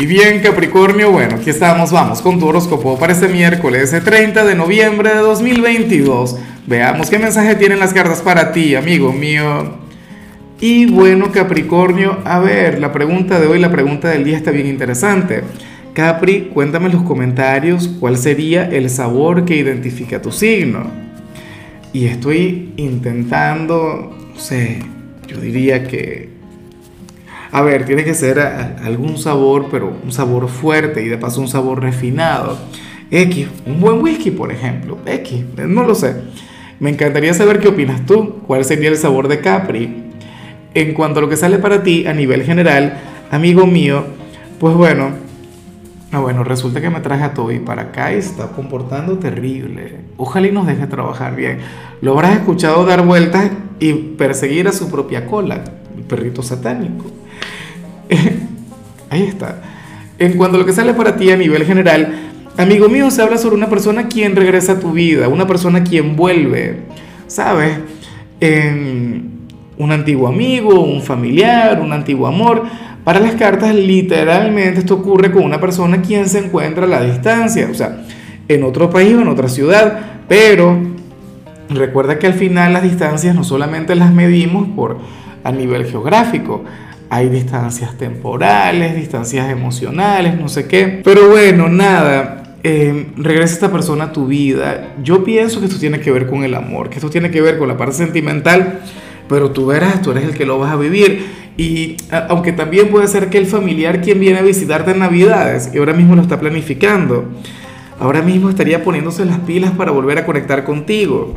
Y bien, Capricornio, bueno, aquí estamos, vamos con tu horóscopo para este miércoles 30 de noviembre de 2022. Veamos qué mensaje tienen las cartas para ti, amigo mío. Y bueno, Capricornio, a ver, la pregunta de hoy, la pregunta del día está bien interesante. Capri, cuéntame en los comentarios cuál sería el sabor que identifica tu signo. Y estoy intentando, no sé, yo diría que a ver, tiene que ser algún sabor, pero un sabor fuerte y de paso un sabor refinado. X, un buen whisky, por ejemplo. X, no lo sé. Me encantaría saber qué opinas tú, cuál sería el sabor de Capri. En cuanto a lo que sale para ti a nivel general, amigo mío, pues bueno, ah, bueno, resulta que me traje a Toby para acá y está comportando terrible. Ojalá y nos deje trabajar bien. Lo habrás escuchado dar vueltas y perseguir a su propia cola, perrito satánico. Ahí está. En cuanto a lo que sale para ti a nivel general, amigo mío, se habla sobre una persona quien regresa a tu vida, una persona quien vuelve, ¿sabes? un antiguo amigo, un familiar, un antiguo amor. Para las cartas, literalmente esto ocurre con una persona quien se encuentra a la distancia, o sea, en otro país o en otra ciudad, pero recuerda que al final las distancias no solamente las medimos por a nivel geográfico, hay distancias temporales, distancias emocionales, no sé qué. Pero bueno, nada, eh, regresa esta persona a tu vida. Yo pienso que esto tiene que ver con el amor, que esto tiene que ver con la parte sentimental, pero tú verás, tú eres el que lo vas a vivir. Y aunque también puede ser que el familiar quien viene a visitarte en Navidades y ahora mismo lo está planificando, ahora mismo estaría poniéndose las pilas para volver a conectar contigo.